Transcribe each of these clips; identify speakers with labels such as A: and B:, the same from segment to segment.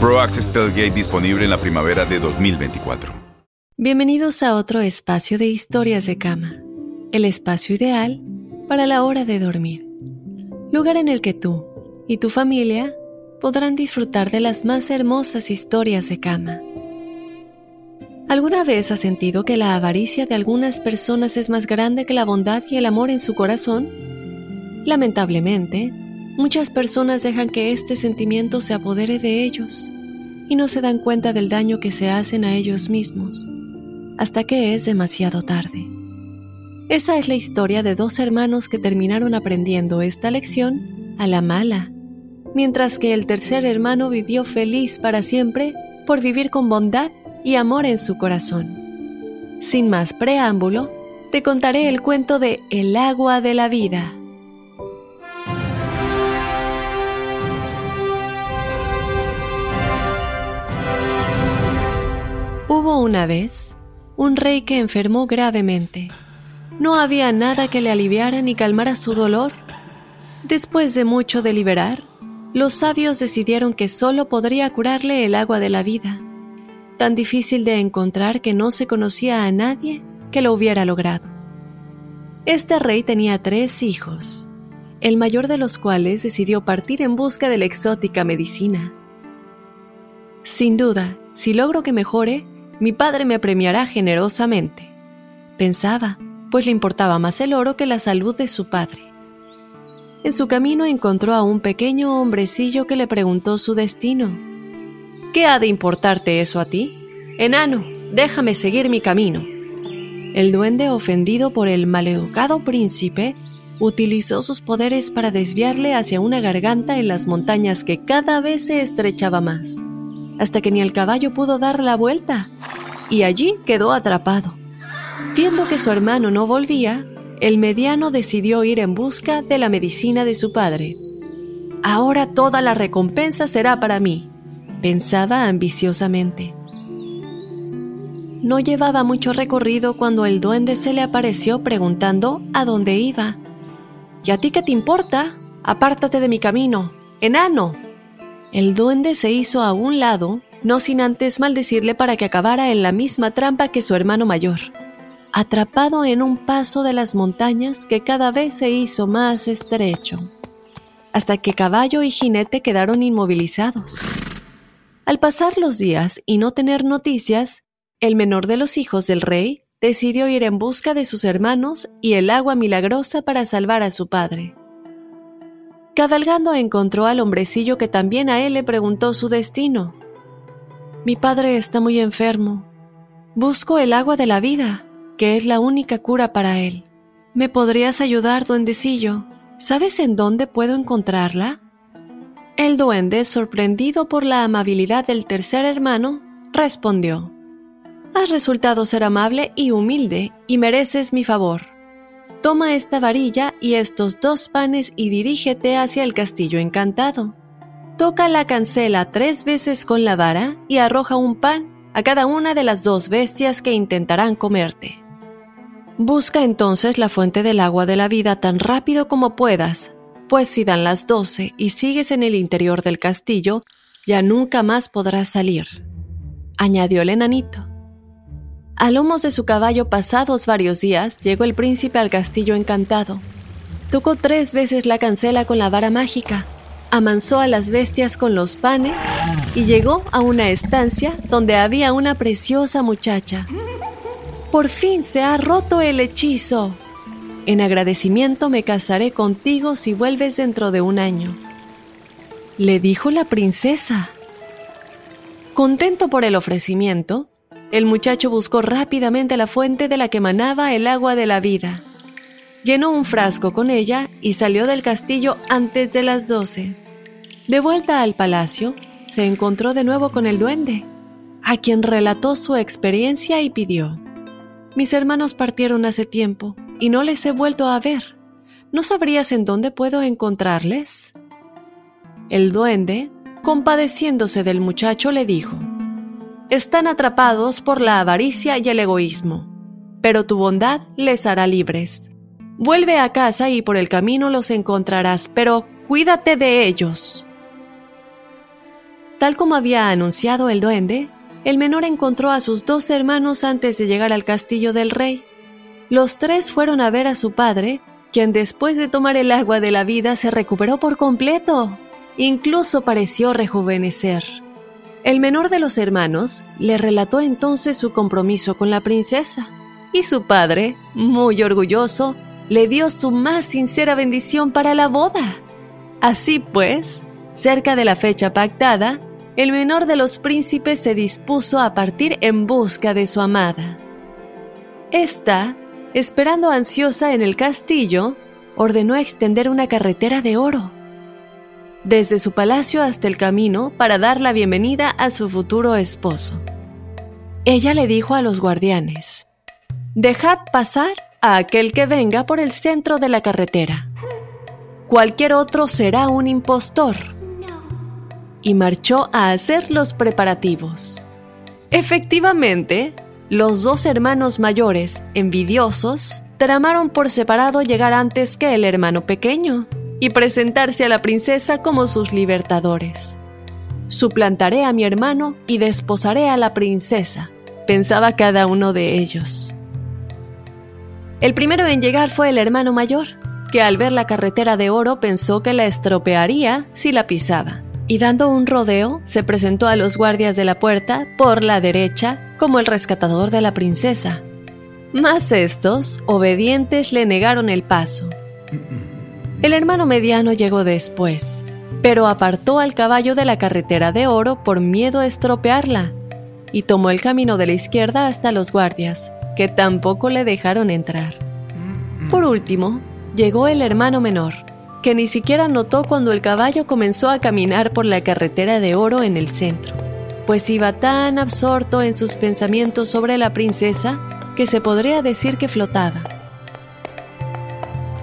A: Pro Access Tailgate disponible en la primavera de 2024.
B: Bienvenidos a otro espacio de historias de cama. El espacio ideal para la hora de dormir. Lugar en el que tú y tu familia podrán disfrutar de las más hermosas historias de cama. ¿Alguna vez has sentido que la avaricia de algunas personas es más grande que la bondad y el amor en su corazón? Lamentablemente, Muchas personas dejan que este sentimiento se apodere de ellos y no se dan cuenta del daño que se hacen a ellos mismos, hasta que es demasiado tarde. Esa es la historia de dos hermanos que terminaron aprendiendo esta lección a la mala, mientras que el tercer hermano vivió feliz para siempre por vivir con bondad y amor en su corazón. Sin más preámbulo, te contaré el cuento de El agua de la vida. Una vez un rey que enfermó gravemente. No había nada que le aliviara ni calmara su dolor. Después de mucho deliberar, los sabios decidieron que solo podría curarle el agua de la vida, tan difícil de encontrar que no se conocía a nadie que lo hubiera logrado. Este rey tenía tres hijos, el mayor de los cuales decidió partir en busca de la exótica medicina. Sin duda, si logro que mejore, mi padre me premiará generosamente. Pensaba, pues le importaba más el oro que la salud de su padre. En su camino encontró a un pequeño hombrecillo que le preguntó su destino. ¿Qué ha de importarte eso a ti? Enano, déjame seguir mi camino. El duende, ofendido por el maleducado príncipe, utilizó sus poderes para desviarle hacia una garganta en las montañas que cada vez se estrechaba más hasta que ni el caballo pudo dar la vuelta, y allí quedó atrapado. Viendo que su hermano no volvía, el mediano decidió ir en busca de la medicina de su padre. Ahora toda la recompensa será para mí, pensaba ambiciosamente. No llevaba mucho recorrido cuando el duende se le apareció preguntando a dónde iba. ¿Y a ti qué te importa? Apártate de mi camino, enano, el duende se hizo a un lado, no sin antes maldecirle para que acabara en la misma trampa que su hermano mayor, atrapado en un paso de las montañas que cada vez se hizo más estrecho, hasta que caballo y jinete quedaron inmovilizados. Al pasar los días y no tener noticias, el menor de los hijos del rey decidió ir en busca de sus hermanos y el agua milagrosa para salvar a su padre. Cabalgando encontró al hombrecillo que también a él le preguntó su destino. Mi padre está muy enfermo. Busco el agua de la vida, que es la única cura para él. ¿Me podrías ayudar, duendecillo? ¿Sabes en dónde puedo encontrarla? El duende, sorprendido por la amabilidad del tercer hermano, respondió, Has resultado ser amable y humilde y mereces mi favor. Toma esta varilla y estos dos panes y dirígete hacia el castillo encantado. Toca la cancela tres veces con la vara y arroja un pan a cada una de las dos bestias que intentarán comerte. Busca entonces la fuente del agua de la vida tan rápido como puedas, pues si dan las doce y sigues en el interior del castillo, ya nunca más podrás salir, añadió el enanito. A lomos de su caballo pasados varios días, llegó el príncipe al castillo encantado. Tocó tres veces la cancela con la vara mágica, amansó a las bestias con los panes y llegó a una estancia donde había una preciosa muchacha. Por fin se ha roto el hechizo. En agradecimiento me casaré contigo si vuelves dentro de un año. Le dijo la princesa. Contento por el ofrecimiento, el muchacho buscó rápidamente la fuente de la que manaba el agua de la vida. Llenó un frasco con ella y salió del castillo antes de las doce. De vuelta al palacio, se encontró de nuevo con el duende, a quien relató su experiencia y pidió. Mis hermanos partieron hace tiempo y no les he vuelto a ver. ¿No sabrías en dónde puedo encontrarles? El duende, compadeciéndose del muchacho, le dijo, Están atrapados por la avaricia y el egoísmo, pero tu bondad les hará libres. Vuelve a casa y por el camino los encontrarás, pero cuídate de ellos. Tal como había anunciado el duende, el menor encontró a sus dos hermanos antes de llegar al castillo del rey. Los tres fueron a ver a su padre, quien después de tomar el agua de la vida se recuperó por completo. Incluso pareció rejuvenecer. El menor de los hermanos le relató entonces su compromiso con la princesa, y su padre, muy orgulloso, le dio su más sincera bendición para la boda. Así pues, cerca de la fecha pactada, el menor de los príncipes se dispuso a partir en busca de su amada. Esta, esperando ansiosa en el castillo, ordenó extender una carretera de oro desde su palacio hasta el camino para dar la bienvenida a su futuro esposo. Ella le dijo a los guardianes, Dejad pasar a aquel que venga por el centro de la carretera. Cualquier otro será un impostor y marchó a hacer los preparativos. Efectivamente, los dos hermanos mayores, envidiosos, tramaron por separado llegar antes que el hermano pequeño y presentarse a la princesa como sus libertadores. Suplantaré a mi hermano y desposaré a la princesa, pensaba cada uno de ellos. El primero en llegar fue el hermano mayor, que al ver la carretera de oro pensó que la estropearía si la pisaba y dando un rodeo se presentó a los guardias de la puerta por la derecha como el rescatador de la princesa. Mas estos, obedientes, le negaron el paso. El hermano mediano llegó después, pero apartó al caballo de la carretera de oro por miedo a estropearla y tomó el camino de la izquierda hasta los guardias, que tampoco le dejaron entrar. Por último, llegó el hermano menor, que ni siquiera notó cuando el caballo comenzó a caminar por la carretera de oro en el centro, pues iba tan absorto en sus pensamientos sobre la princesa que se podría decir que flotaba.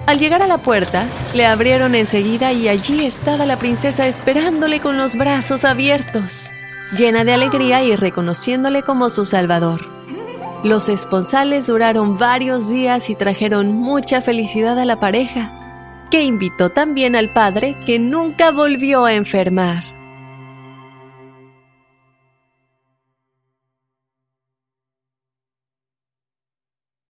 B: Al llegar a la puerta, le abrieron enseguida y allí estaba la princesa esperándole con los brazos abiertos, llena de alegría y reconociéndole como su salvador. Los esponsales duraron varios días y trajeron mucha felicidad a la pareja, que invitó también al padre que nunca volvió a enfermar.